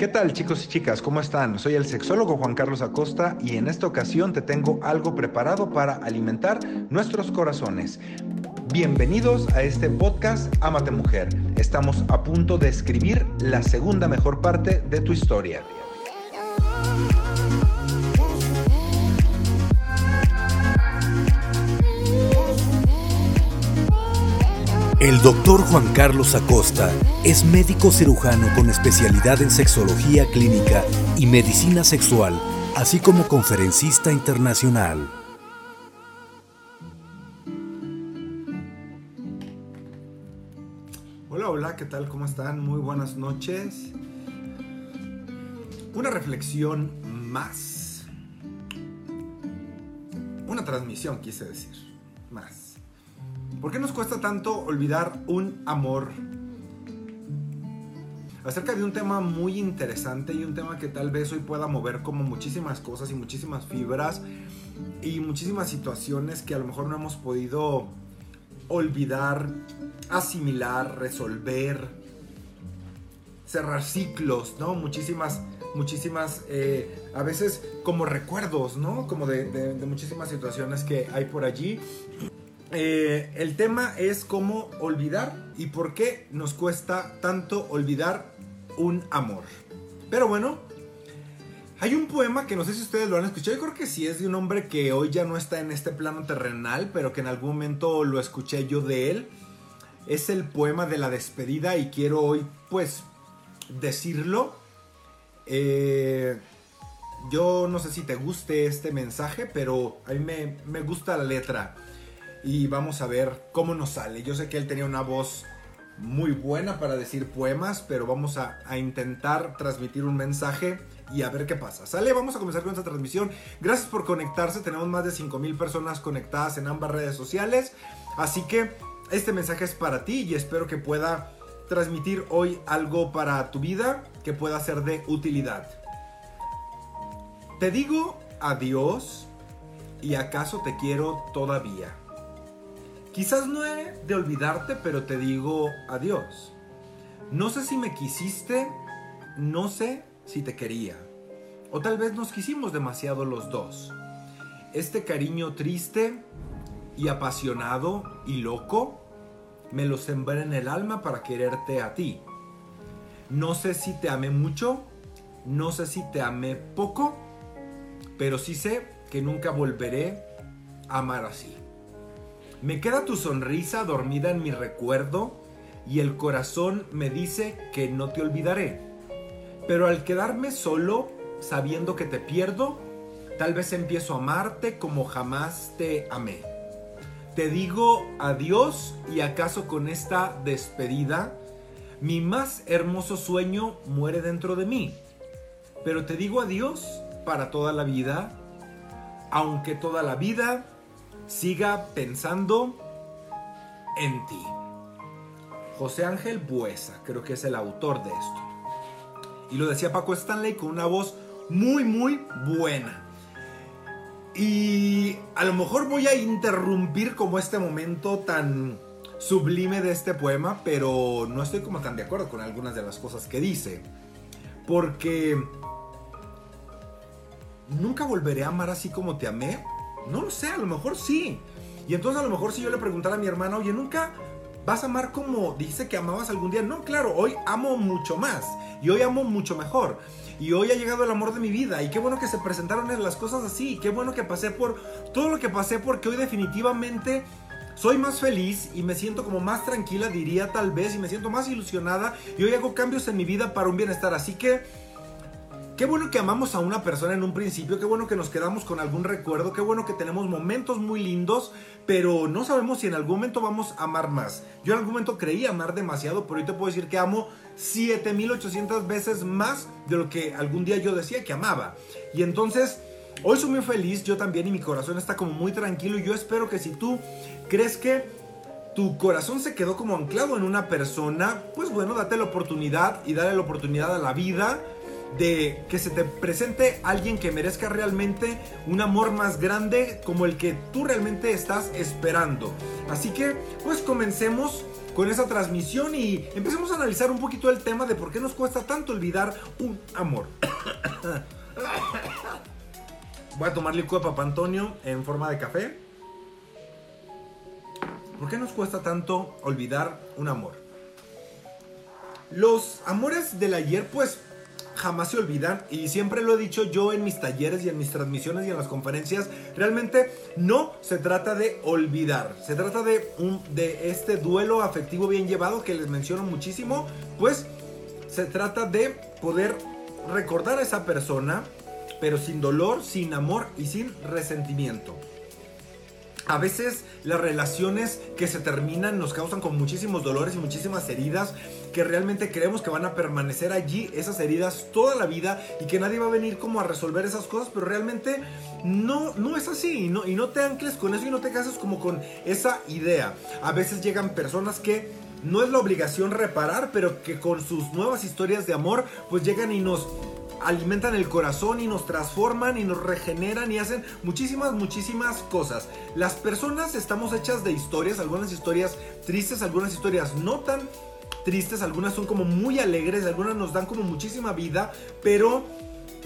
¿Qué tal chicos y chicas? ¿Cómo están? Soy el sexólogo Juan Carlos Acosta y en esta ocasión te tengo algo preparado para alimentar nuestros corazones. Bienvenidos a este podcast Amate Mujer. Estamos a punto de escribir la segunda mejor parte de tu historia. El doctor Juan Carlos Acosta es médico cirujano con especialidad en sexología clínica y medicina sexual, así como conferencista internacional. Hola, hola, ¿qué tal? ¿Cómo están? Muy buenas noches. Una reflexión más. Una transmisión, quise decir. Más. ¿Por qué nos cuesta tanto olvidar un amor? Acerca de un tema muy interesante y un tema que tal vez hoy pueda mover como muchísimas cosas y muchísimas fibras y muchísimas situaciones que a lo mejor no hemos podido olvidar, asimilar, resolver, cerrar ciclos, ¿no? Muchísimas, muchísimas, eh, a veces como recuerdos, ¿no? Como de, de muchísimas situaciones que hay por allí eh, el tema es cómo olvidar y por qué nos cuesta tanto olvidar un amor. Pero bueno, hay un poema que no sé si ustedes lo han escuchado, yo creo que sí es de un hombre que hoy ya no está en este plano terrenal, pero que en algún momento lo escuché yo de él. Es el poema de la despedida y quiero hoy pues decirlo. Eh, yo no sé si te guste este mensaje, pero a mí me, me gusta la letra y vamos a ver cómo nos sale. Yo sé que él tenía una voz muy buena para decir poemas, pero vamos a, intentar transmitir un mensaje y a ver qué pasa. Sale, vamos a comenzar con esta transmisión. Gracias por conectarse, tenemos más de 5.000 personas conectadas en ambas redes sociales, así que este mensaje es para ti y espero que pueda transmitir hoy algo para tu vida que pueda ser de utilidad. Te digo adiós y acaso te quiero todavía. Quizás no he de olvidarte, pero te digo adiós. No sé si me quisiste, no sé si te quería. O tal vez nos quisimos demasiado los dos. Este cariño triste y apasionado y loco, me lo sembré en el alma para quererte a ti. No sé si te amé mucho, no sé si te amé poco, pero sí sé que nunca volveré a amar así. Me queda tu sonrisa dormida en mi recuerdo y el corazón me dice que no te olvidaré. Pero al quedarme solo, sabiendo que te pierdo, tal vez empiezo a amarte como jamás te amé. Te digo adiós y acaso con esta despedida, mi más hermoso sueño muere dentro de mí. Pero te digo adiós para toda la vida, aunque toda la vida siga pensando en ti. José Ángel Buesa, creo que es el autor de esto. Y lo decía Paco Stanley con una voz muy, muy buena. Y a lo mejor voy a interrumpir como este momento tan sublime de este poema, pero no estoy como tan de acuerdo con algunas de las cosas que dice. Porque nunca volveré a amar así como te amé no lo sé, a lo mejor sí. Y entonces a lo mejor si yo le preguntara a mi hermana, oye, nunca vas a amar como dice que amabas algún día. No, claro, hoy amo mucho más. Y hoy amo mucho mejor. Y hoy ha llegado el amor de mi vida. Y qué bueno que se presentaron las cosas así. Qué bueno que pasé por todo lo que pasé porque hoy definitivamente soy más feliz y me siento como más tranquila, diría tal vez, y me siento más ilusionada. Y hoy hago cambios en mi vida para un bienestar. Así que Qué bueno que amamos a una persona en un principio, qué bueno que nos quedamos con algún recuerdo, qué bueno que tenemos momentos muy lindos, pero no sabemos si en algún momento vamos a amar más. Yo en algún momento creí amar demasiado, pero hoy te puedo decir que amo 7800 veces más de lo que algún día yo decía que amaba. Y entonces, hoy soy muy feliz, yo también, y mi corazón está como muy tranquilo. Y yo espero que si tú crees que tu corazón se quedó como anclado en una persona, pues bueno, date la oportunidad y dale la oportunidad a la vida de que se te presente alguien que merezca realmente un amor más grande como el que tú realmente estás esperando. Así que pues comencemos con esa transmisión y empecemos a analizar un poquito el tema de por qué nos cuesta tanto olvidar un amor. Voy a tomar licuado de Papa Antonio en forma de café. ¿Por qué nos cuesta tanto olvidar un amor? Los amores del ayer, pues jamás se olvidan y siempre lo he dicho yo en mis talleres y en mis transmisiones y en las conferencias, realmente no se trata de olvidar, se trata de, un, de este duelo afectivo bien llevado que les menciono muchísimo, pues se trata de poder recordar a esa persona, pero sin dolor, sin amor y sin resentimiento. A veces las relaciones que se terminan nos causan con muchísimos dolores y muchísimas heridas que realmente creemos que van a permanecer allí esas heridas toda la vida y que nadie va a venir como a resolver esas cosas, pero realmente no, no es así y no, y no te ancles con eso y no te cases como con esa idea. A veces llegan personas que no es la obligación reparar, pero que con sus nuevas historias de amor pues llegan y nos alimentan el corazón y nos transforman y nos regeneran y hacen muchísimas, muchísimas cosas. Las personas estamos hechas de historias, algunas historias tristes, algunas historias no tan tristes, algunas son como muy alegres, algunas nos dan como muchísima vida, pero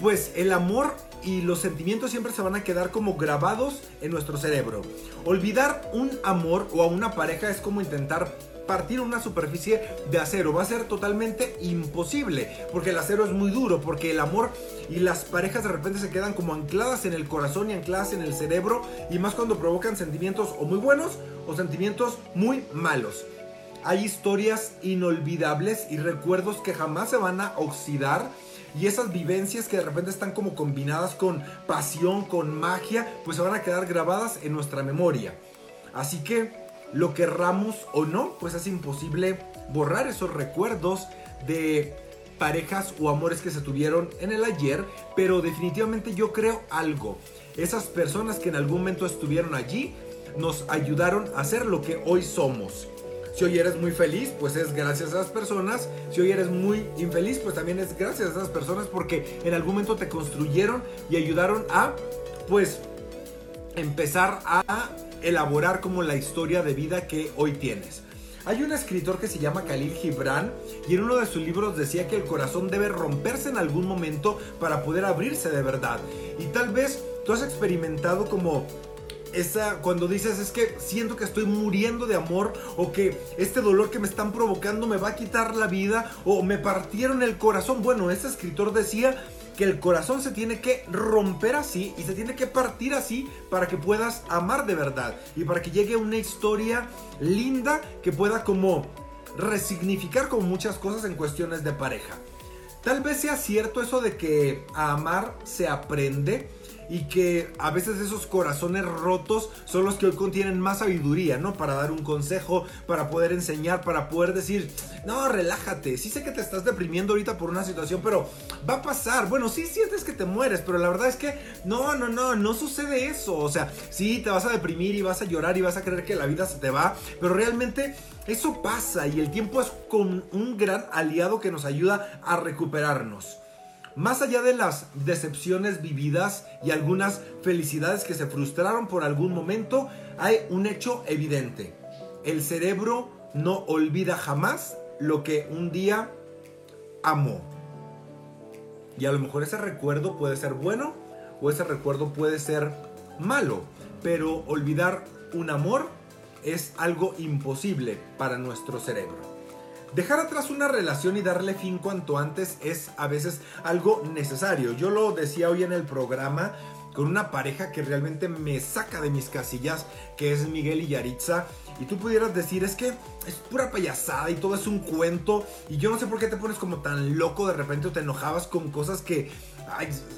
pues el amor y los sentimientos siempre se van a quedar como grabados en nuestro cerebro. Olvidar un amor o a una pareja es como intentar partir una superficie de acero. Va a ser totalmente imposible porque el acero es muy duro, porque el amor y las parejas de repente se quedan como ancladas en el corazón y ancladas en el cerebro y más cuando provocan sentimientos o muy buenos o sentimientos muy malos. Hay historias inolvidables y recuerdos que jamás se van a oxidar y esas vivencias que de repente están como combinadas con pasión, con magia, pues se van a quedar grabadas en nuestra memoria. Así que lo querramos o no, pues es imposible borrar esos recuerdos de parejas o amores que se tuvieron en el ayer, pero definitivamente yo creo algo. Esas personas que en algún momento estuvieron allí nos ayudaron a ser lo que hoy somos. Si hoy eres muy feliz, pues es gracias a esas personas. Si hoy eres muy infeliz, pues también es gracias a esas personas porque en algún momento te construyeron y ayudaron a, pues, empezar a elaborar como la historia de vida que hoy tienes. Hay un escritor que se llama Khalil Gibran y en uno de sus libros decía que el corazón debe romperse en algún momento para poder abrirse de verdad. Y tal vez tú has experimentado como cuando dices es que siento que estoy muriendo de amor o que este dolor que me están provocando me va a quitar la vida o me partieron el corazón. Bueno, ese escritor decía que el corazón se tiene que romper así y se tiene que partir así para que puedas amar de verdad y para que llegue una historia linda que pueda como resignificar con muchas cosas en cuestiones de pareja. Tal vez sea cierto eso de que a amar se aprende y que a veces esos corazones rotos son los que hoy contienen más sabiduría, ¿no? Para dar un consejo, para poder enseñar, para poder decir, no, relájate, sí sé que te estás deprimiendo ahorita por una situación, pero va a pasar, bueno, sí sientes que te mueres, pero la verdad es que no, no, no, no sucede eso, o sea, sí te vas a deprimir y vas a llorar y vas a creer que la vida se te va, pero realmente eso pasa y el tiempo es con un gran aliado que nos ayuda a recuperarnos. Más allá de las decepciones vividas y algunas felicidades que se frustraron por algún momento, hay un hecho evidente. El cerebro no olvida jamás lo que un día amó. Y a lo mejor ese recuerdo puede ser bueno o ese recuerdo puede ser malo, pero olvidar un amor es algo imposible para nuestro cerebro. Dejar atrás una relación y darle fin cuanto antes es a veces algo necesario. Yo lo decía hoy en el programa con una pareja que realmente me saca de mis casillas, que es Miguel y Yaritza. Y tú pudieras decir, es que es pura payasada y todo es un cuento. Y yo no sé por qué te pones como tan loco de repente o te enojabas con cosas que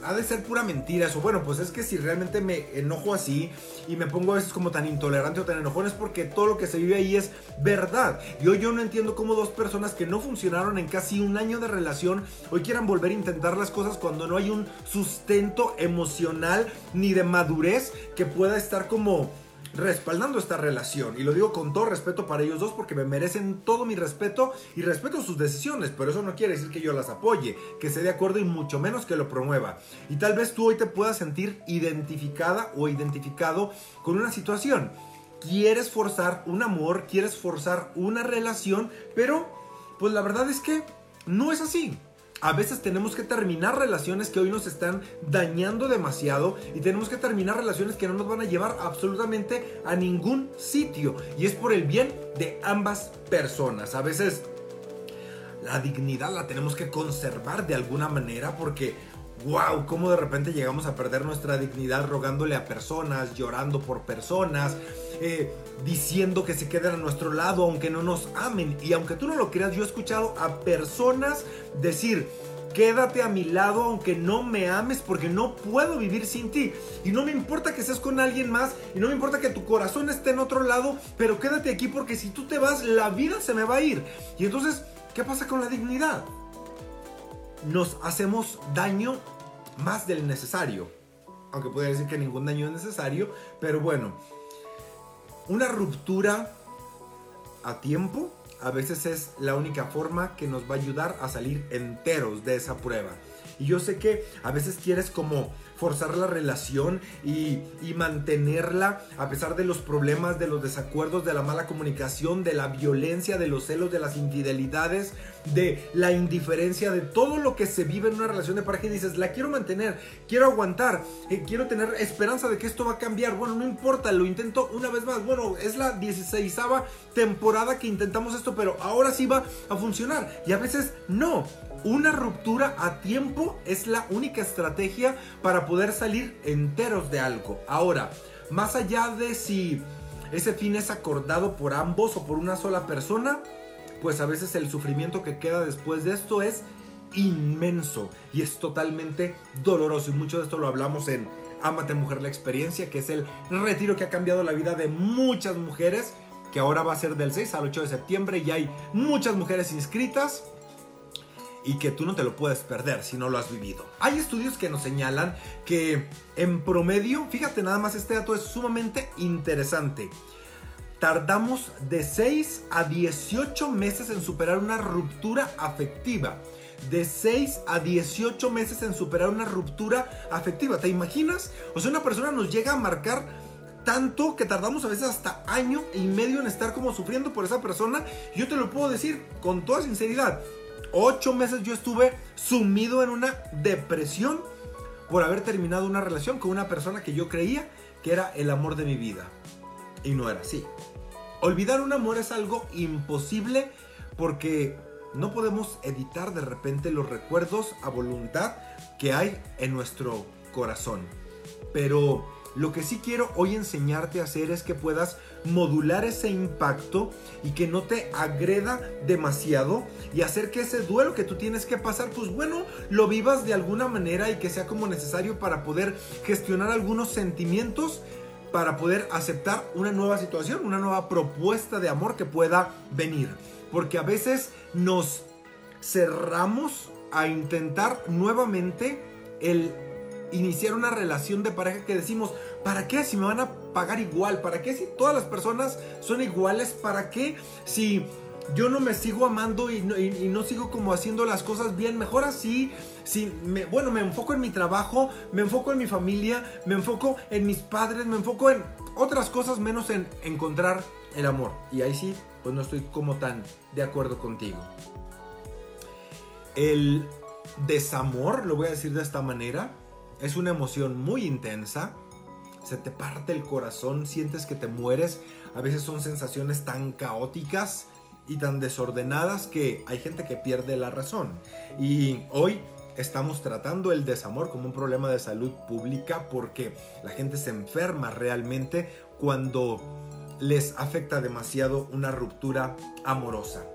ha de ser pura mentira eso. Bueno, pues es que si realmente me enojo así y me pongo a veces como tan intolerante o tan enojón es porque todo lo que se vive ahí es verdad. Y hoy yo no entiendo cómo dos personas que no funcionaron en casi un año de relación hoy quieran volver a intentar las cosas cuando no hay un sustento emocional ni de madurez que pueda estar como respaldando esta relación. Y lo digo con todo respeto para ellos dos porque me merecen todo mi respeto y respeto sus decisiones, pero eso no quiere decir que yo las apoye, que esté de acuerdo y mucho menos que lo promueva. Y tal vez tú hoy te puedas sentir identificada o identificado con una situación. quieres forzar un amor, quieres forzar una relación, pero pues la verdad es que no es así. A veces tenemos que terminar relaciones que hoy nos están dañando demasiado y tenemos que terminar relaciones que no nos van a llevar absolutamente a ningún sitio. Y es por el bien de ambas personas. A veces la dignidad la tenemos que conservar de alguna manera porque wow, cómo de repente llegamos a perder nuestra dignidad rogándole a personas, llorando por personas, eh, diciendo que se queden a nuestro lado aunque no nos amen. Y aunque tú no lo creas, yo he escuchado a personas decir, quédate a mi lado aunque no me ames porque no puedo vivir sin ti. Y no me importa que seas con alguien más y no me importa que tu corazón esté en otro lado, pero quédate aquí porque si tú te vas, la vida se me va a ir. Y entonces, ¿qué pasa con la dignidad? Nos hacemos daño más del necesario. Aunque puede decir que ningún daño es necesario, pero bueno, una ruptura a tiempo a veces es la única forma que nos va a ayudar a salir enteros de esa prueba. Y yo sé que a veces quieres como forzar la relación y, mantenerla a pesar de los problemas, de los desacuerdos, de la mala comunicación, de la violencia, de los celos, de las infidelidades, de la indiferencia, de todo lo que se vive en una relación de pareja y dices, la quiero mantener, quiero aguantar, eh, quiero tener esperanza de que esto va a cambiar. Bueno, no importa, lo intento una vez más. Bueno, es la 16 temporada que intentamos esto, pero ahora sí va a funcionar. Y a veces no. Una ruptura a tiempo es la única estrategia para poder salir enteros de algo. Ahora, más allá de si ese fin es acordado por ambos o por una sola persona, pues a veces el sufrimiento que queda después de esto es inmenso y es totalmente doloroso. Y mucho de esto lo hablamos en Amate Mujer la Experiencia, que es el retiro que ha cambiado la vida de muchas mujeres, que ahora va a ser del 6 al 8 de septiembre y hay muchas mujeres inscritas y que tú no te lo puedes perder si no lo has vivido. Hay estudios que nos señalan que en promedio, fíjate nada más, este dato es sumamente interesante. Tardamos de 6 a 18 meses en superar una ruptura afectiva. De 6 a 18 meses en superar una ruptura afectiva. ¿Te imaginas? O sea, una persona nos llega a marcar tanto que tardamos a veces hasta año y medio en estar como sufriendo por esa persona. Yo te lo puedo decir con toda sinceridad ocho meses yo estuve sumido en una depresión por haber terminado una relación con una persona que yo creía que era el amor de mi vida. Y no era así. Olvidar un amor es algo imposible porque no podemos editar de repente los recuerdos a voluntad que hay en nuestro corazón. Pero lo que sí quiero hoy enseñarte a hacer es que puedas modular ese impacto y que no te agreda demasiado y hacer que ese duelo que tú tienes que pasar, pues bueno, lo vivas de alguna manera y que sea como necesario para poder gestionar algunos sentimientos para poder aceptar una nueva situación, una nueva propuesta de amor que pueda venir. Porque a veces nos cerramos a intentar nuevamente el iniciar una relación de pareja que decimos, ¿para qué si me van a pagar igual? ¿Para qué si todas las personas son iguales? ¿Para qué si yo no me sigo amando y no, sigo como haciendo las cosas bien? Mejor así, si me, bueno, me enfoco en mi trabajo, me enfoco en mi familia, me enfoco en mis padres, me enfoco en otras cosas menos en encontrar el amor. Y ahí sí, pues no estoy como tan de acuerdo contigo. El desamor, lo voy a decir de esta manera, es una emoción muy intensa. Se te parte el corazón, sientes que te mueres. A veces son sensaciones tan caóticas y tan desordenadas que hay gente que pierde la razón. Y hoy estamos tratando el desamor como un problema de salud pública porque la gente se enferma realmente cuando les afecta demasiado una ruptura amorosa.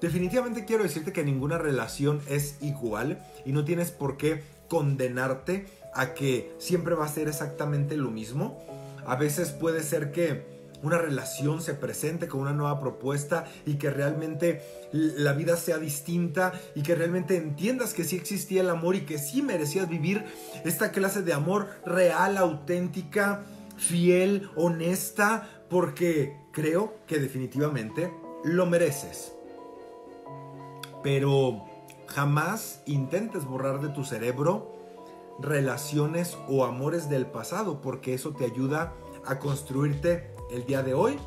Definitivamente quiero decirte que ninguna relación es igual y no tienes por qué condenarte a que siempre va a ser exactamente lo mismo. A veces puede ser que una relación se presente con una nueva propuesta y que realmente la vida sea distinta y que realmente entiendas que sí existía el amor y que sí merecías vivir esta clase de amor real, auténtica, fiel, honesta, porque creo que definitivamente lo mereces. Pero Jamás intentes borrar de tu cerebro relaciones o amores del pasado porque eso te ayuda a construirte el día de hoy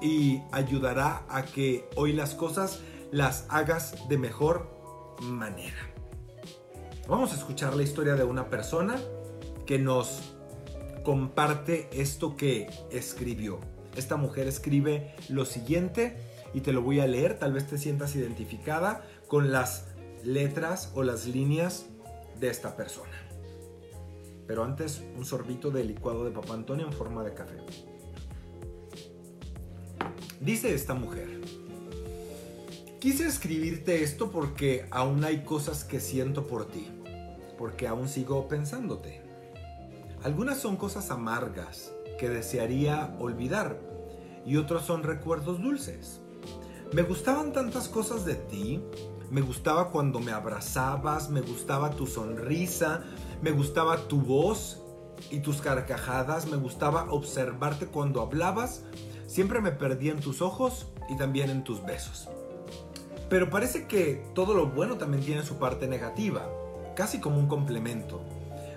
y ayudará a que hoy las cosas las hagas de mejor manera. Vamos a escuchar la historia de una persona que nos comparte esto que escribió. Esta mujer escribe lo siguiente y te lo voy a leer, tal vez te sientas identificada con las letras o las líneas de esta persona. Pero antes, un sorbito de licuado de Papá Antonio en forma de café. Dice esta mujer, quise escribirte esto porque aún hay cosas que siento por ti, porque aún sigo pensándote. Algunas son cosas amargas que desearía olvidar y otros son recuerdos dulces. Me gustaban tantas cosas de ti, me gustaba cuando me abrazabas, me gustaba tu sonrisa, me gustaba tu voz y tus carcajadas, me gustaba observarte cuando hablabas, siempre me perdí en tus ojos y también en tus besos. Pero parece que todo lo bueno también tiene su parte negativa, casi como un complemento.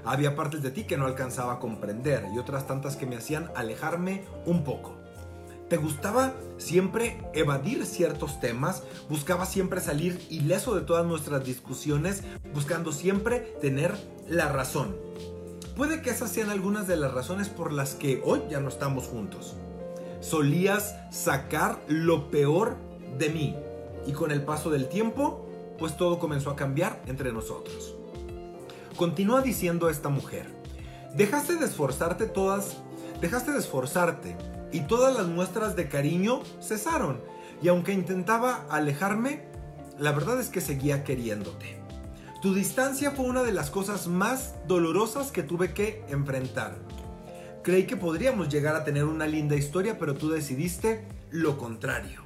Había partes de ti que no alcanzaba a comprender y otras tantas que me hacían alejarme un poco. Te gustaba siempre evadir ciertos temas, buscaba siempre salir ileso de todas nuestras discusiones, buscando siempre tener la razón. Puede que esas sean algunas de las razones por las que hoy ya no estamos juntos. Solías sacar lo peor de mí y con el paso del tiempo, pues todo comenzó a cambiar entre nosotros. Continúa diciendo esta mujer, dejaste de esforzarte todas, dejaste de esforzarte y todas las muestras de cariño cesaron. Y aunque intentaba alejarme, la verdad es que seguía queriéndote. Tu distancia fue una de las cosas más dolorosas que tuve que enfrentar. Creí que podríamos llegar a tener una linda historia, pero tú decidiste lo contrario.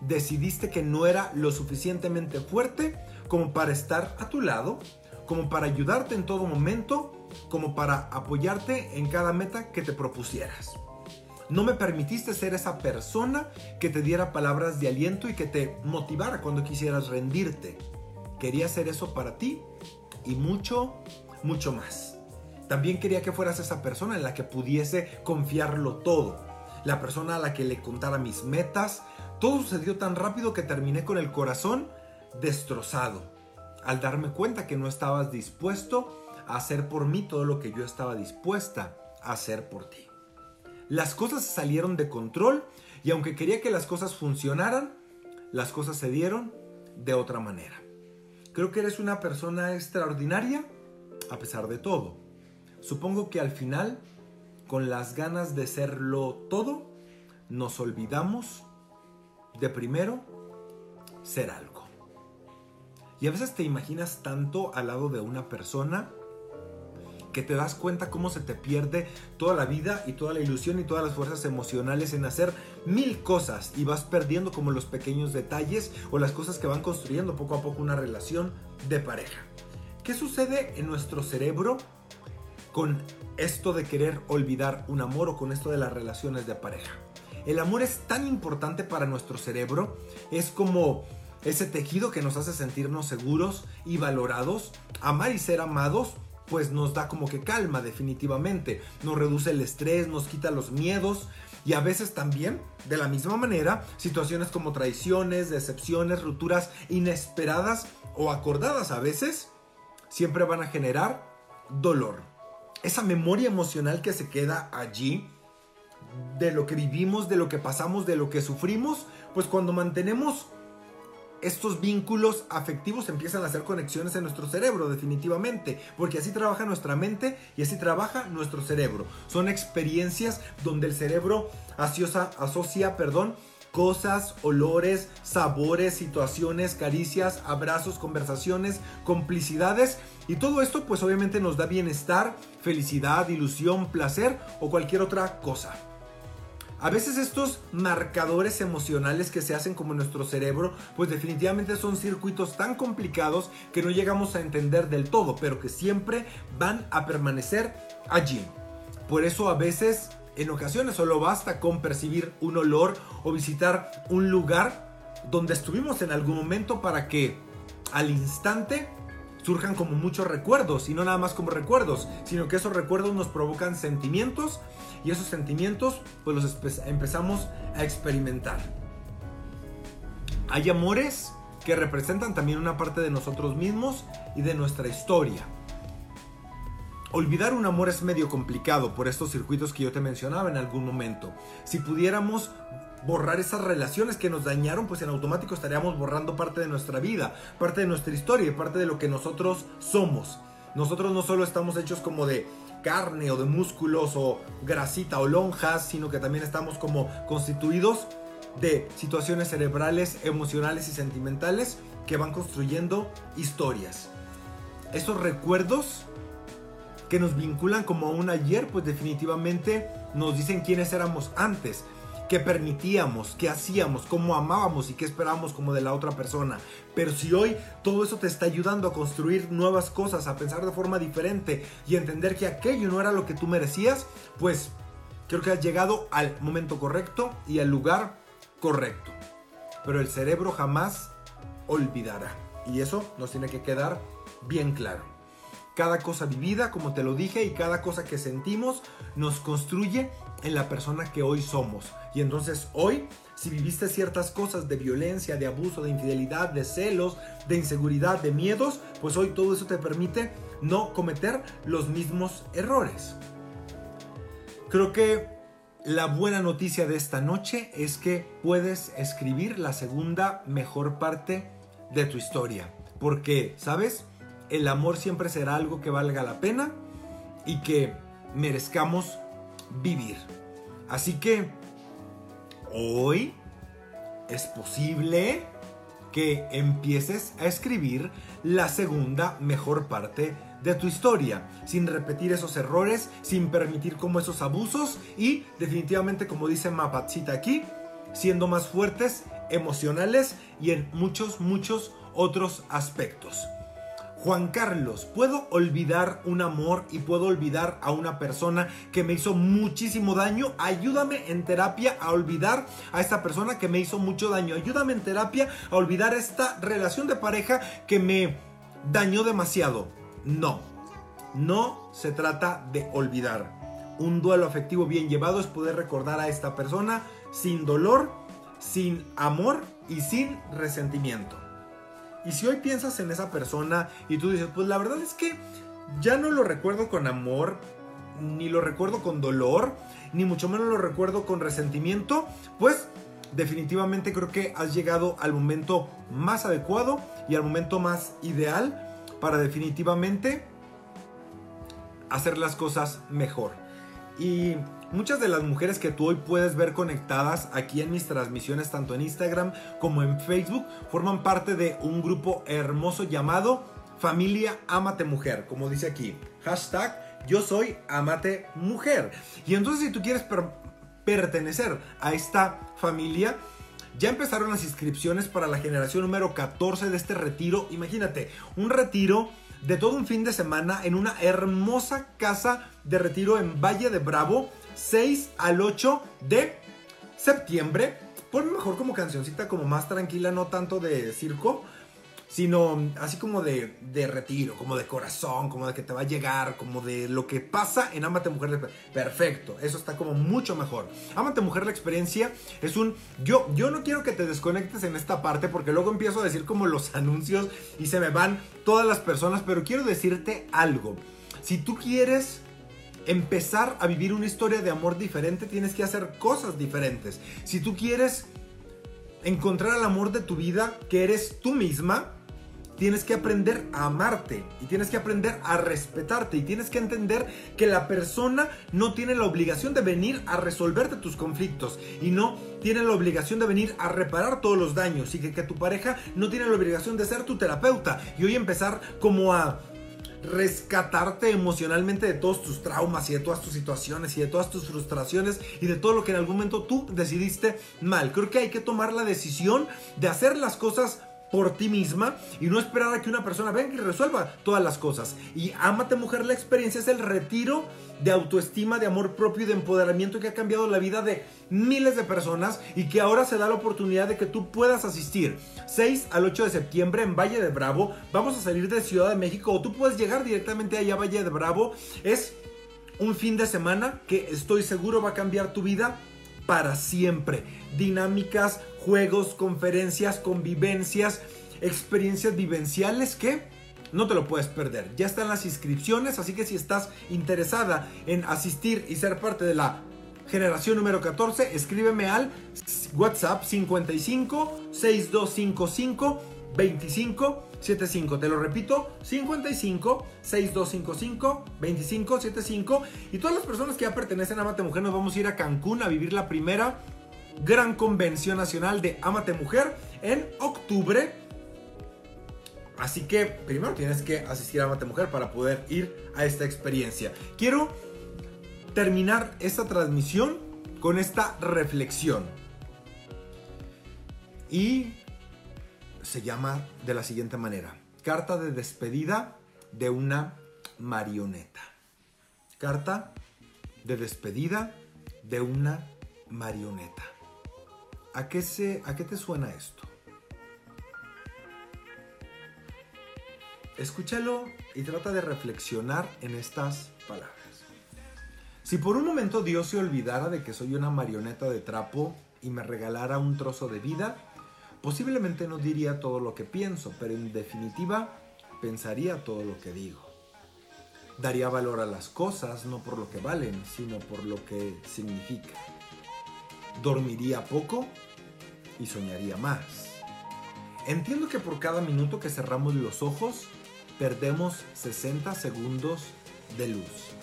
Decidiste que no era lo suficientemente fuerte como para estar a tu lado como para ayudarte en todo momento, como para apoyarte en cada meta que te propusieras. No me permitiste ser esa persona que te diera palabras de aliento y que te motivara cuando quisieras rendirte. Quería hacer eso para ti y mucho, mucho más. También quería que fueras esa persona en la que pudiese confiarlo todo. La persona a la que le contara mis metas. Todo sucedió tan rápido que terminé con el corazón destrozado al darme cuenta que no estabas dispuesto a hacer por mí todo lo que yo estaba dispuesta a hacer por ti. Las cosas salieron de control y aunque quería que las cosas funcionaran, las cosas se dieron de otra manera. Creo que eres una persona extraordinaria a pesar de todo. Supongo que al final, con las ganas de serlo todo, nos olvidamos de primero ser algo. Y a veces te imaginas tanto al lado de una persona que te das cuenta cómo se te pierde toda la vida y toda la ilusión y todas las fuerzas emocionales en hacer mil cosas y vas perdiendo como los pequeños detalles o las cosas que van construyendo poco a poco una relación de pareja. ¿Qué sucede en nuestro cerebro con esto de querer olvidar un amor o con esto de las relaciones de pareja? El amor es tan importante para nuestro cerebro, es como ese tejido que nos hace sentirnos seguros y valorados, amar y ser amados, pues nos da como que calma definitivamente, nos reduce el estrés, nos quita los miedos y a veces también, de la misma manera, situaciones como traiciones, decepciones, rupturas inesperadas o acordadas a veces, siempre van a generar dolor. Esa memoria emocional que se queda allí, de lo que vivimos, de lo que pasamos, de lo que sufrimos, pues cuando mantenemos estos vínculos afectivos empiezan a hacer conexiones en nuestro cerebro, definitivamente, porque así trabaja nuestra mente y así trabaja nuestro cerebro. Son experiencias donde el cerebro asocia, asocia perdón, cosas, olores, sabores, situaciones, caricias, abrazos, conversaciones, complicidades y todo esto pues obviamente nos da bienestar, felicidad, ilusión, placer o cualquier otra cosa. A veces estos marcadores emocionales que se hacen como nuestro cerebro, pues definitivamente son circuitos tan complicados que no llegamos a entender del todo, pero que siempre van a permanecer allí. Por eso a veces, en ocasiones, solo basta con percibir un olor o visitar un lugar donde estuvimos en algún momento para que al instante surjan como muchos recuerdos y no nada más como recuerdos, sino que esos recuerdos nos provocan sentimientos y esos sentimientos pues los empezamos a experimentar. Hay amores que representan también una parte de nosotros mismos y de nuestra historia. Olvidar un amor es medio complicado por estos circuitos que yo te mencionaba en algún momento. Si pudiéramos borrar esas relaciones que nos dañaron, pues en automático estaríamos borrando parte de nuestra vida, parte de nuestra historia y parte de lo que nosotros somos. Nosotros no solo estamos hechos como de carne o de músculos o grasita o lonjas, sino que también estamos como constituidos de situaciones cerebrales, emocionales y sentimentales que van construyendo historias. Esos recuerdos que nos vinculan como a un ayer, pues definitivamente nos dicen quiénes éramos antes, qué permitíamos, qué hacíamos, cómo amábamos y qué esperábamos como de la otra persona. Pero si hoy todo eso te está ayudando a construir nuevas cosas, a pensar de forma diferente y entender que aquello no era lo que tú merecías, pues creo que has llegado al momento correcto y al lugar correcto. Pero el cerebro jamás olvidará. Y eso nos tiene que quedar bien claro. Cada cosa vivida, como te lo dije, y cada cosa que sentimos nos construye en la persona que hoy somos. Y entonces hoy, si viviste ciertas cosas de violencia, de abuso, de infidelidad, de celos, de inseguridad, de miedos, pues hoy todo eso te permite no cometer los mismos errores. Creo que la buena noticia de esta noche es que puedes escribir la segunda mejor parte de tu historia. Porque, ¿sabes? el amor siempre será algo que valga la pena y que merezcamos vivir. Así que hoy es posible que empieces a escribir la segunda mejor parte de tu historia, sin repetir esos errores, sin permitir como esos abusos y definitivamente como dice Mapatzita aquí, siendo más fuertes, emocionales y en muchos, muchos otros aspectos. Juan Carlos, ¿puedo olvidar un amor y puedo olvidar a una persona que me hizo muchísimo daño? Ayúdame en terapia a olvidar a esta persona que me hizo mucho daño. Ayúdame en terapia a olvidar esta relación de pareja que me dañó demasiado. No, no se trata de olvidar. Un duelo afectivo bien llevado es poder recordar a esta persona sin dolor, sin amor y sin resentimiento. Y si hoy piensas en esa persona y tú dices, pues la verdad es que ya no lo recuerdo con amor, ni lo recuerdo con dolor, ni mucho menos lo recuerdo con resentimiento, pues definitivamente creo que has llegado al momento más adecuado y al momento más ideal para definitivamente hacer las cosas mejor. Y Muchas de las mujeres que tú hoy puedes ver conectadas aquí en mis transmisiones, tanto en Instagram como en Facebook, forman parte de un grupo hermoso llamado Familia Amate Mujer, como dice aquí. Hashtag yo soy Amate Mujer. Y entonces si tú quieres pertenecer a esta familia, ya empezaron las inscripciones para la generación número 14 de este retiro. Imagínate, un retiro de todo un fin de semana en una hermosa casa de retiro en Valle de Bravo 6 al 8 de septiembre. Ponme mejor como cancioncita, como más tranquila, no tanto de circo, sino así como de, de, retiro, como de corazón, como de que te va a llegar, como de lo que pasa en Amate Mujer. Perfecto, eso está como mucho mejor. Amate Mujer, la experiencia es un... Yo, yo no quiero que te desconectes en esta parte porque luego empiezo a decir como los anuncios y se me van todas las personas, pero quiero decirte algo. Si tú quieres empezar a vivir una historia de amor diferente, tienes que hacer cosas diferentes. Si tú quieres encontrar el amor de tu vida, que eres tú misma, tienes que aprender a amarte y tienes que aprender a respetarte y tienes que entender que la persona no tiene la obligación de venir a resolverte tus conflictos y no tiene la obligación de venir a reparar todos los daños y que, tu pareja no tiene la obligación de ser tu terapeuta y hoy empezar como a rescatarte emocionalmente de todos tus traumas y de todas tus situaciones y de todas tus frustraciones y de todo lo que en algún momento tú decidiste mal. Creo que hay que tomar la decisión de hacer las cosas por ti misma y no esperar a que una persona venga y resuelva todas las cosas. Y Ámate Mujer, la experiencia es el retiro de autoestima, de amor propio y de empoderamiento que ha cambiado la vida de miles de personas y que ahora se da la oportunidad de que tú puedas asistir 6 al 8 de septiembre en Valle de Bravo. Vamos a salir de Ciudad de México o tú puedes llegar directamente allá a Valle de Bravo. Es un fin de semana que estoy seguro va a cambiar tu vida para siempre. Dinámicas, juegos, conferencias, convivencias, experiencias vivenciales que no te lo puedes perder. Ya están las inscripciones, así que si estás interesada en asistir y ser parte de la generación número 14, escríbeme al WhatsApp 55 6255 2575. Te lo repito, 55 6255 2575. Y todas las personas que ya pertenecen a Amate Mujer nos vamos a ir a Cancún a vivir la primera gran convención nacional de Amate Mujer en octubre. Así que primero tienes que asistir a Amate Mujer para poder ir a esta experiencia. Quiero terminar esta transmisión con esta reflexión. Y se llama de la siguiente manera. Carta de despedida de una marioneta. Carta de despedida de una marioneta. ¿A qué, se, ¿A qué te suena esto? Escúchalo y trata de reflexionar en estas palabras. Si por un momento Dios se olvidara de que soy una marioneta de trapo y me regalara un trozo de vida, posiblemente no diría todo lo que pienso, pero en definitiva pensaría todo lo que digo. Daría valor a las cosas no por lo que valen, sino por lo que significan. Dormiría poco y soñaría más. Entiendo que por cada minuto que cerramos los ojos, perdemos 60 segundos de luz.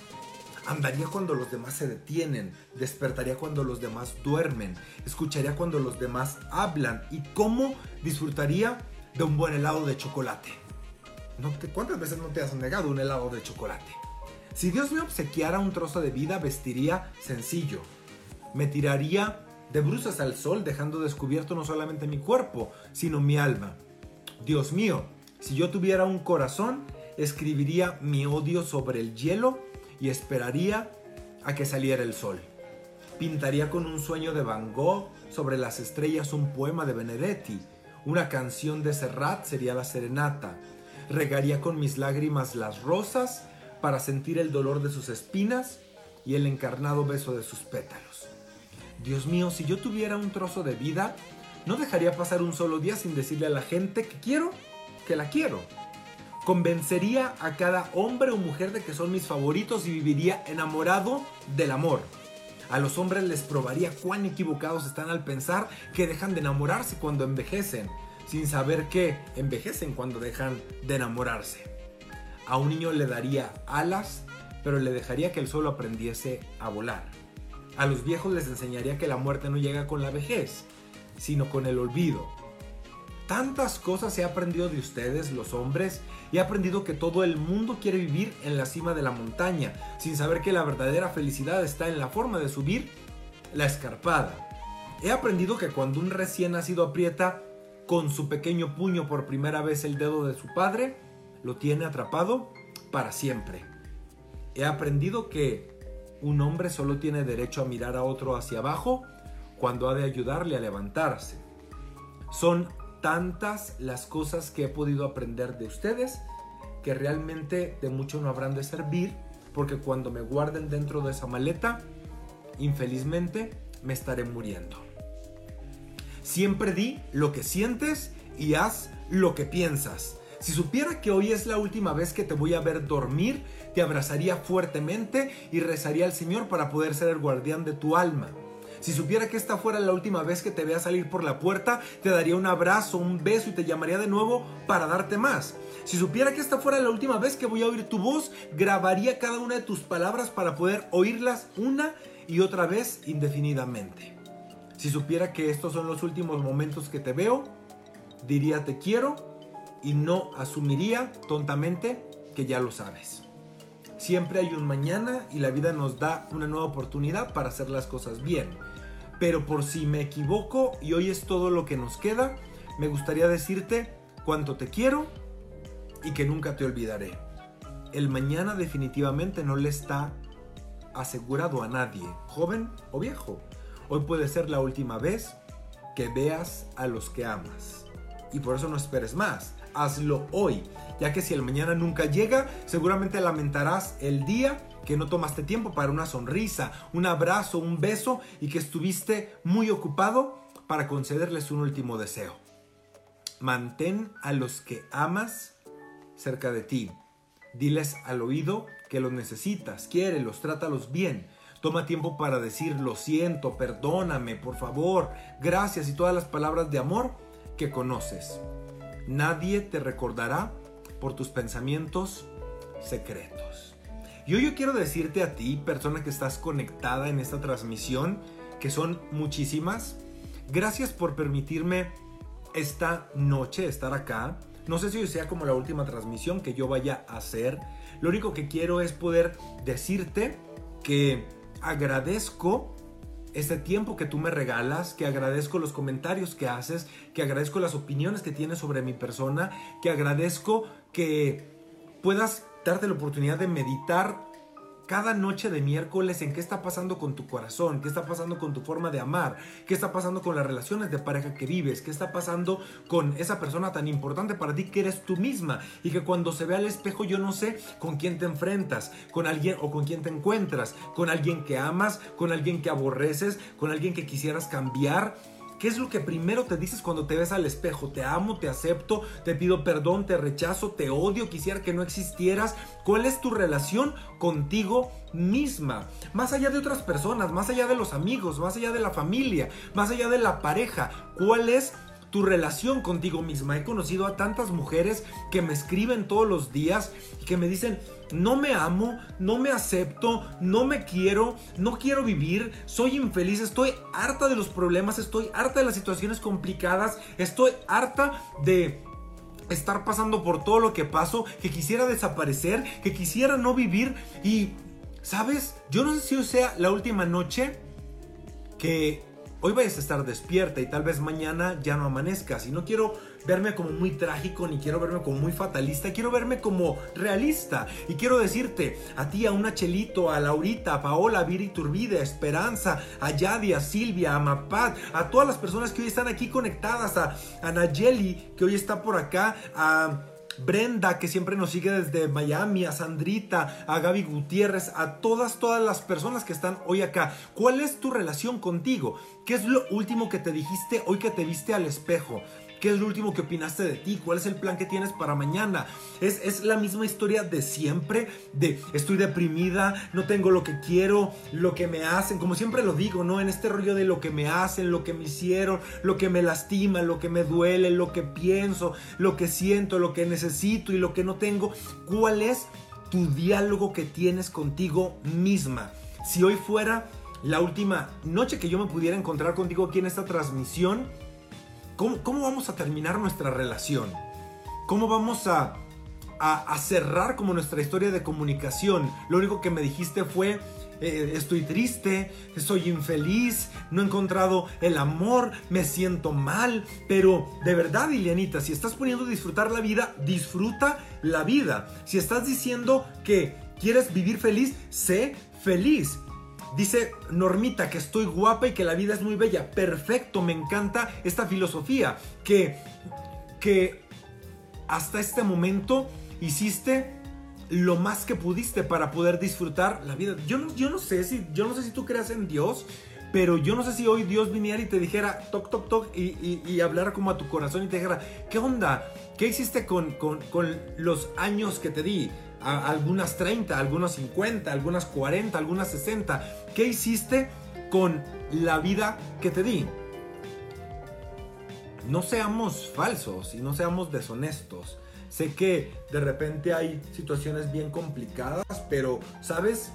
Andaría cuando los demás se detienen, despertaría cuando los demás duermen, escucharía cuando los demás hablan y cómo disfrutaría de un buen helado de chocolate. ¿No ¿Cuántas veces no te has negado un helado de chocolate? Si Dios me obsequiara un trozo de vida, vestiría sencillo. Me tiraría de bruces al sol, dejando descubierto no solamente mi cuerpo, sino mi alma. Dios mío, si yo tuviera un corazón, escribiría mi odio sobre el hielo y esperaría a que saliera el sol. Pintaría con un sueño de Van Gogh sobre las estrellas un poema de Benedetti. Una canción de Serrat sería la serenata. Regaría con mis lágrimas las rosas para sentir el dolor de sus espinas y el encarnado beso de sus pétalos. Dios mío, si yo tuviera un trozo de vida, no dejaría pasar un solo día sin decirle a la gente que quiero, que la quiero. Convencería a cada hombre o mujer de que son mis favoritos y viviría enamorado del amor. A los hombres les probaría cuán equivocados están al pensar que dejan de enamorarse cuando envejecen, sin saber que envejecen cuando dejan de enamorarse. A un niño le daría alas, pero le dejaría que el solo aprendiese a volar. A los viejos les enseñaría que la muerte no llega con la vejez, sino con el olvido. Tantas cosas he aprendido de ustedes, los hombres, y he aprendido que todo el mundo quiere vivir en la cima de la montaña, sin saber que la verdadera felicidad está en la forma de subir la escarpada. He aprendido que cuando un recién nacido aprieta con su pequeño puño por primera vez el dedo de su padre, lo tiene atrapado para siempre. He aprendido que un hombre solo tiene derecho a mirar a otro hacia abajo cuando ha de ayudarle a levantarse. Son tantas las cosas que he podido aprender de ustedes que realmente de mucho no habrán de servir porque cuando me guarden dentro de esa maleta, infelizmente me estaré muriendo. Siempre di lo que sientes y haz lo que piensas. Si supiera que hoy es la última vez que te voy a ver dormir, te abrazaría fuertemente y rezaría al Señor para poder ser el guardián de tu alma. Si supiera que esta fuera la última vez que te vea salir por la puerta, te daría un abrazo, un beso y te llamaría de nuevo para darte más. Si supiera que esta fuera la última vez que voy a oír tu voz, grabaría cada una de tus palabras para poder oírlas una y otra vez indefinidamente. Si supiera que estos son los últimos momentos que te veo, diría te quiero y no asumiría tontamente que ya lo sabes. Siempre hay un mañana y la vida nos da una nueva oportunidad para hacer las cosas bien. Pero por si me equivoco y hoy es todo lo que nos queda, me gustaría decirte cuánto te quiero y que nunca te olvidaré. El mañana definitivamente no le está asegurado a nadie, joven o viejo. Hoy puede ser la última vez que veas a los que amas. Y por eso no esperes más. Hazlo hoy, ya que si el mañana nunca llega, seguramente lamentarás el día que no tomaste tiempo para una sonrisa, un abrazo, un beso y que estuviste muy ocupado para concederles un último deseo. Mantén a los que amas cerca de ti. Diles al oído que los necesitas, quiérelos, trátalos bien. Toma tiempo para decir lo siento, perdóname, por favor, gracias y todas las palabras de amor que conoces. Nadie te recordará por tus pensamientos secretos. Y hoy yo quiero decirte a ti, persona que estás conectada en esta transmisión, que son muchísimas, gracias por permitirme esta noche estar acá. No sé si hoy sea como la última transmisión que yo vaya a hacer. Lo único que quiero es poder decirte que agradezco este tiempo que tú me regalas, que agradezco los comentarios que haces, que agradezco las opiniones que tienes sobre mi persona, que agradezco que puedas darte la oportunidad de meditar cada noche de miércoles en qué está pasando con tu corazón, qué está pasando con tu forma de amar, qué está pasando con las relaciones de pareja que vives, qué está pasando con esa persona tan importante para ti que eres tú misma y que cuando se ve al espejo yo no sé con quién te enfrentas, con alguien o con quién te encuentras, con alguien que amas, con alguien que aborreces, con alguien que quisieras cambiar ¿Qué es lo que primero te dices cuando te ves al espejo? Te amo, te acepto, te pido perdón, te rechazo, te odio, quisiera que no existieras. ¿Cuál es tu relación contigo misma? Más allá de otras personas, más allá de los amigos, más allá de la familia, más allá de la pareja. ¿Cuál es tu relación contigo misma. He conocido a tantas mujeres que me escriben todos los días y que me dicen, no me amo, no me acepto, no me quiero, no quiero vivir, soy infeliz, estoy harta de los problemas, estoy harta de las situaciones complicadas, estoy harta de estar pasando por todo lo que paso, que quisiera desaparecer, que quisiera no vivir y, ¿sabes? Yo no sé si sea la última noche que hoy vayas a estar despierta y tal vez mañana ya no amanezcas. Y no quiero verme como muy trágico, ni quiero verme como muy fatalista, quiero verme como realista. Y quiero decirte a ti, a una Chelito, a Laurita, a Paola, a Viri Turbide, a Esperanza, a Yadi, a Silvia, a Mapat, a todas las personas que hoy están aquí conectadas, a, a Nayeli, que hoy está por acá, a... Brenda, que siempre nos sigue desde Miami, a Sandrita, a Gaby Gutiérrez, a todas, todas las personas que están hoy acá. ¿Cuál es tu relación contigo? ¿Qué es lo último que te dijiste hoy que te viste al espejo? ¿Qué es lo último que opinaste de ti? ¿Cuál es el plan que tienes para mañana? Es, es, la misma historia de siempre, de estoy deprimida, no tengo lo que quiero, lo que me hacen, como siempre lo digo, ¿no? En este rollo de lo que me hacen, lo que me hicieron, lo que me lastima, lo que me duele, lo que pienso, lo que siento, lo que necesito y lo que no tengo. ¿Cuál es tu diálogo que tienes contigo misma? Si hoy fuera la última noche que yo me pudiera encontrar contigo aquí en esta transmisión, ¿Cómo, vamos a terminar nuestra relación? ¿Cómo vamos a, cerrar como nuestra historia de comunicación? Lo único que me dijiste fue, eh, estoy triste, soy infeliz, no he encontrado el amor, me siento mal, pero de verdad, Ilianita, si estás poniendo disfrutar la vida, disfruta la vida. Si estás diciendo que quieres vivir feliz, sé feliz. Dice Normita que estoy guapa y que la vida es muy bella. Perfecto, me encanta esta filosofía. Que, que hasta este momento hiciste lo más que pudiste para poder disfrutar la vida. Yo no, yo no sé si, yo no sé si tú creas en Dios, pero yo no sé si hoy Dios viniera y te dijera toc, toc, toc y, y, hablara como a tu corazón y te dijera, ¿qué onda? ¿Qué hiciste con, con, con los años que te di? Algunas 30, algunas 50, algunas 40, algunas 60. ¿Qué hiciste con la vida que te di? No seamos falsos y no seamos deshonestos. Sé que de repente hay situaciones bien complicadas, pero, ¿sabes?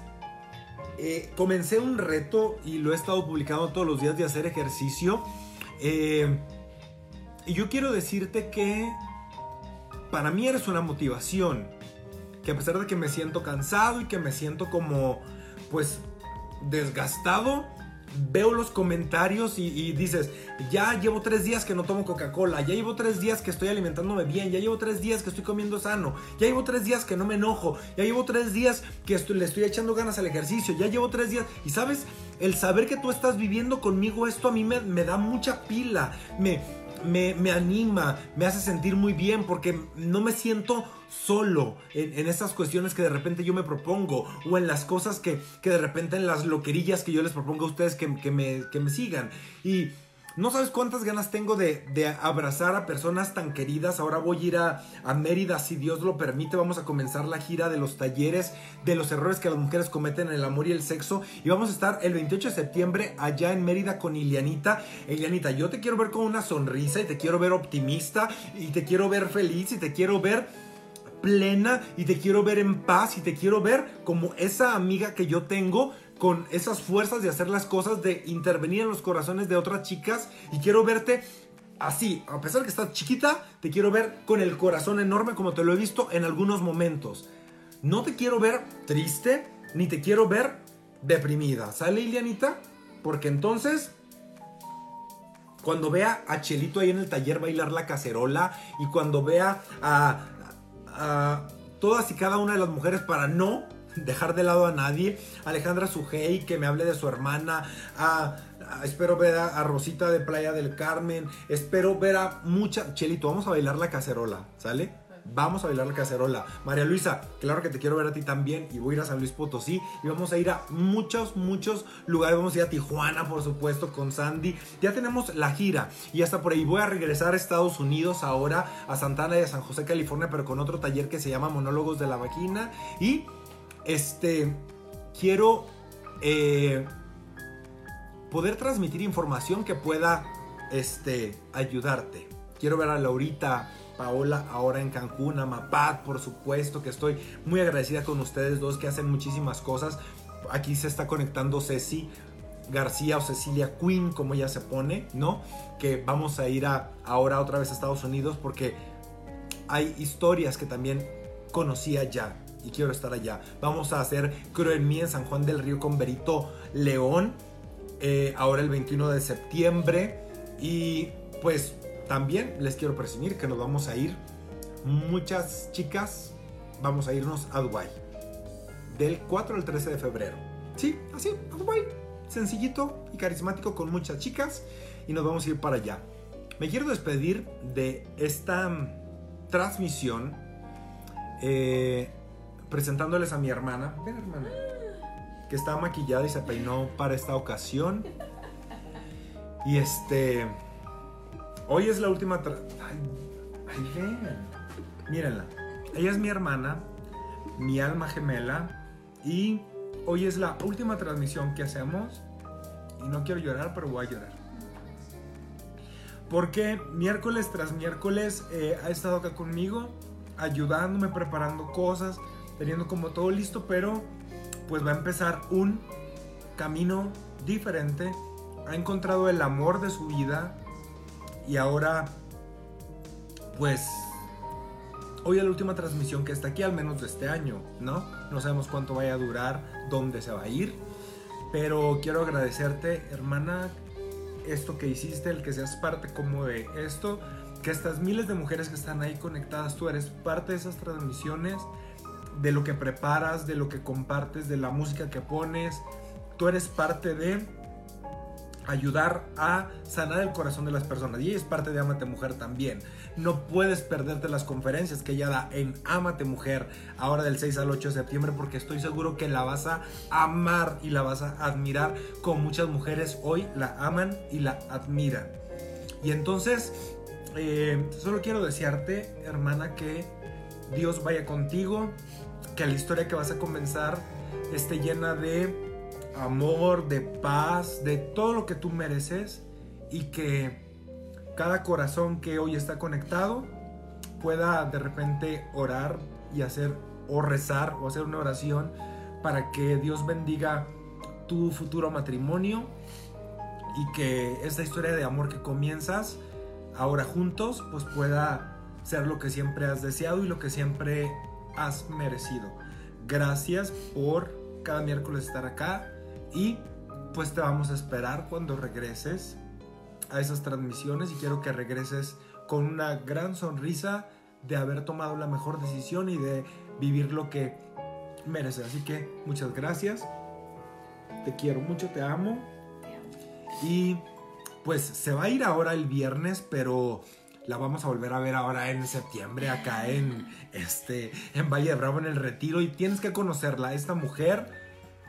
Eh, comencé un reto y lo he estado publicando todos los días de hacer ejercicio. Eh, y yo quiero decirte que para mí eres una motivación que a pesar de que me siento cansado y que me siento como, pues, desgastado, veo los comentarios y, dices, ya llevo tres días que no tomo Coca-Cola, ya llevo tres días que estoy alimentándome bien, ya llevo tres días que estoy comiendo sano, ya llevo tres días que no me enojo, ya llevo tres días que le estoy echando ganas al ejercicio, ya llevo tres días. Y sabes, el saber que tú estás viviendo conmigo, esto a mí me, me da mucha pila, me, me, me anima, me hace sentir muy bien porque no me siento solo en, esas cuestiones que de repente yo me propongo o en las cosas que, de repente en las loquerillas que yo les propongo a ustedes que, me, que me sigan. Y no sabes cuántas ganas tengo de, abrazar a personas tan queridas. Ahora voy a ir a, a, Mérida, si Dios lo permite. Vamos a comenzar la gira de los talleres, de los errores que las mujeres cometen en el amor y el sexo. Y vamos a estar el 28 de septiembre allá en Mérida con Ilianita. Ilianita, yo te quiero ver con una sonrisa y te quiero ver optimista y te quiero ver feliz y te quiero ver plena y te quiero ver en paz y te quiero ver como esa amiga que yo tengo con esas fuerzas de hacer las cosas, de intervenir en los corazones de otras chicas y quiero verte así, a pesar de que estás chiquita, te quiero ver con el corazón enorme como te lo he visto en algunos momentos. No te quiero ver triste, ni te quiero ver deprimida. ¿Sale, Ilianita? Porque entonces, cuando vea a Chelito ahí en el taller bailar la cacerola y cuando vea a a todas y cada una de las mujeres para no dejar de lado a nadie. Alejandra Sujei, que me hable de su hermana. espero ver a, Rosita de Playa del Carmen. Espero ver a mucha. Chelito, vamos a bailar la cacerola, ¿sale? Vamos a bailar la cacerola. María Luisa, claro que te quiero ver a ti también. Y voy a ir a San Luis Potosí. Y vamos a ir a muchos, muchos lugares. Vamos a ir a Tijuana, por supuesto, con Sandy. Ya tenemos la gira. Y hasta por ahí voy a regresar a Estados Unidos ahora, a Santana y a San José, California, pero con otro taller que se llama Monólogos de la Vagina. Y este, quiero eh, poder transmitir información que pueda este, ayudarte. Quiero ver a Laurita Paola ahora en Cancún, a Mapat, por supuesto, que estoy muy agradecida con ustedes dos que hacen muchísimas cosas. Aquí se está conectando Ceci García o Cecilia Queen, como ella se pone, ¿no? Que vamos a ir a, ahora otra vez a Estados Unidos porque hay historias que también conocía ya y quiero estar allá. Vamos a hacer Creo en en San Juan del Río con Berito León, eh, ahora el 21 de septiembre. Y pues también les quiero presumir que nos vamos a ir, muchas chicas, vamos a irnos a Dubai del 4 al 13 de febrero. Sí, así, a Dubai. Sencillito y carismático con muchas chicas y nos vamos a ir para allá. Me quiero despedir de esta transmisión eh, presentándoles a mi hermana. Hermana. Que está maquillada y se peinó para esta ocasión. Y este. Hoy es la última... Ay, ay. Mírenla. Ella es mi hermana, mi alma gemela. Y hoy es la última transmisión que hacemos. Y no quiero llorar, pero voy a llorar. Porque miércoles tras miércoles eh, ha estado acá conmigo, ayudándome, preparando cosas, teniendo como todo listo, pero pues va a empezar un camino diferente. Ha encontrado el amor de su vida, y ahora, pues, hoy es la última transmisión que está aquí, al menos de este año, ¿no? No sabemos cuánto vaya a durar, dónde se va a ir. Pero quiero agradecerte, hermana, esto que hiciste, el que seas parte como de esto, que estas miles de mujeres que están ahí conectadas, tú eres parte de esas transmisiones, de lo que preparas, de lo que compartes, de la música que pones, tú eres parte de ayudar a sanar el corazón de las personas. Y es parte de Amate Mujer también. No puedes perderte las conferencias que ella da en Amate Mujer ahora del 6 al 8 de septiembre porque estoy seguro que la vas a amar y la vas a admirar como muchas mujeres hoy la aman y la admiran. Y entonces, eh, solo quiero desearte, hermana, que Dios vaya contigo, que la historia que vas a comenzar esté llena de amor, de paz, de todo lo que tú mereces y que cada corazón que hoy está conectado pueda de repente orar y hacer o rezar o hacer una oración para que Dios bendiga tu futuro matrimonio y que esta historia de amor que comienzas ahora juntos pues pueda ser lo que siempre has deseado y lo que siempre has merecido. Gracias por cada miércoles estar acá y pues te vamos a esperar cuando regreses a esas transmisiones y quiero que regreses con una gran sonrisa de haber tomado la mejor decisión y de vivir lo que mereces. Así que muchas gracias. Te quiero mucho, te amo. Y pues se va a ir ahora el viernes, pero la vamos a volver a ver ahora en septiembre acá en este en Valle de Bravo en el Retiro y tienes que conocerla. Esta mujer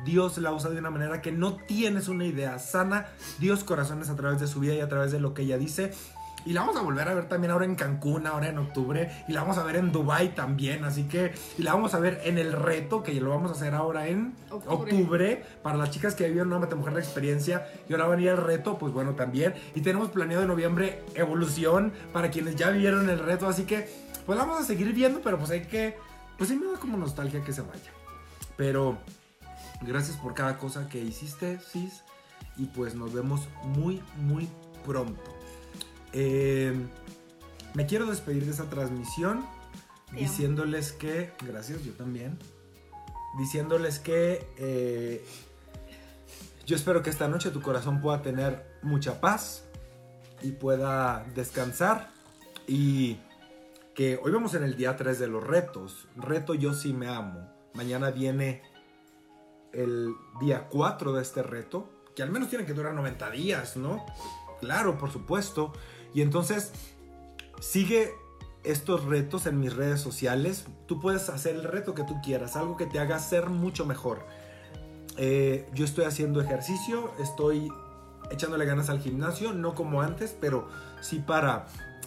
Dios la usa de una manera que no tienes una idea. Sana Dios corazones a través de su vida y a través de lo que ella dice. Y la vamos a volver a ver también ahora en Cancún, ahora en octubre. Y la vamos a ver en Dubai también. Así que, y la vamos a ver en el reto, que lo vamos a hacer ahora en octubre. para las chicas que vivieron una Mate Mujer la experiencia. Y ahora va a venir el reto, pues bueno, también. Y tenemos planeado en noviembre Evolución para quienes ya vivieron el reto. Así que, pues la vamos a seguir viendo, pero pues hay que. Pues sí me da como nostalgia que se vaya. Pero gracias por cada cosa que hiciste, Sis. Y pues nos vemos muy, muy pronto. Eh, me quiero despedir de esta transmisión diciéndoles que, gracias, yo también, diciéndoles que eh, yo espero que esta noche tu corazón pueda tener mucha paz y pueda descansar y que hoy vamos en el día 3 de los retos. Reto yo sí me amo. Mañana viene el día 4 de este reto, que al menos tiene que durar 90 días, ¿no? Claro, por supuesto. Y entonces, sigue estos retos en mis redes sociales. Tú puedes hacer el reto que tú quieras, algo que te haga ser mucho mejor. Eh, yo estoy haciendo ejercicio, estoy echándole ganas al gimnasio, no como antes, pero sí para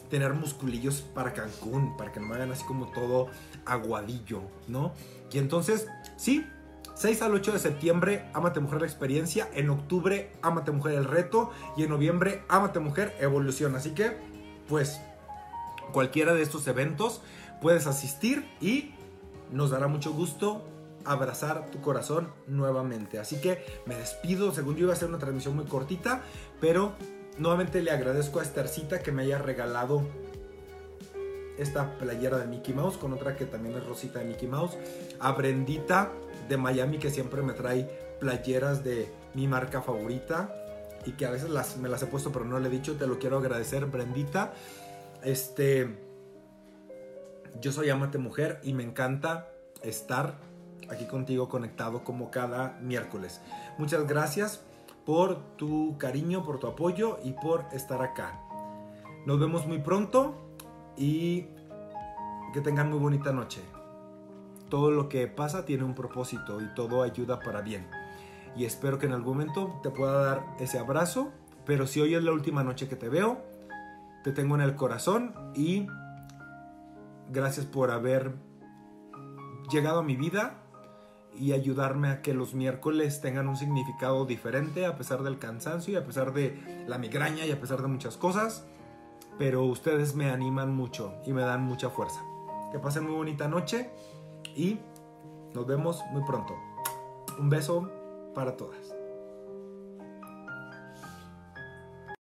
tener musculillos para Cancún, para que no me hagan así como todo aguadillo, ¿no? Y entonces, sí, 6 al 8 de septiembre, Amate Mujer la experiencia. En octubre, Amate Mujer el reto. Y en noviembre, Amate Mujer evolución. Así que, pues, cualquiera de estos eventos puedes asistir y nos dará mucho gusto abrazar tu corazón nuevamente. Así que me despido. Según yo iba a ser una transmisión muy cortita, pero nuevamente le agradezco a Estercita que me haya regalado esta playera de Mickey Mouse con otra que también es rosita de Mickey Mouse. A Brendita de Miami que siempre me trae playeras de mi marca favorita y que a veces las, me las he puesto pero no le he dicho, te lo quiero agradecer Brendita. Este, yo soy Amate Mujer y me encanta estar aquí contigo conectado como cada miércoles. Muchas gracias por tu cariño, por tu apoyo y por estar acá. Nos vemos muy pronto y que tengan muy bonita noche todo lo que pasa tiene un propósito y todo ayuda para bien. Y espero que en algún momento te pueda dar ese abrazo, pero si hoy es la última noche que te veo, te tengo en el corazón y gracias por haber llegado a mi vida y ayudarme a que los miércoles tengan un significado diferente a pesar del cansancio y a pesar de la migraña y a pesar de muchas cosas. Pero ustedes me animan mucho y me dan mucha fuerza. Que pasen muy bonita noche y nos vemos muy pronto. Un beso para todas.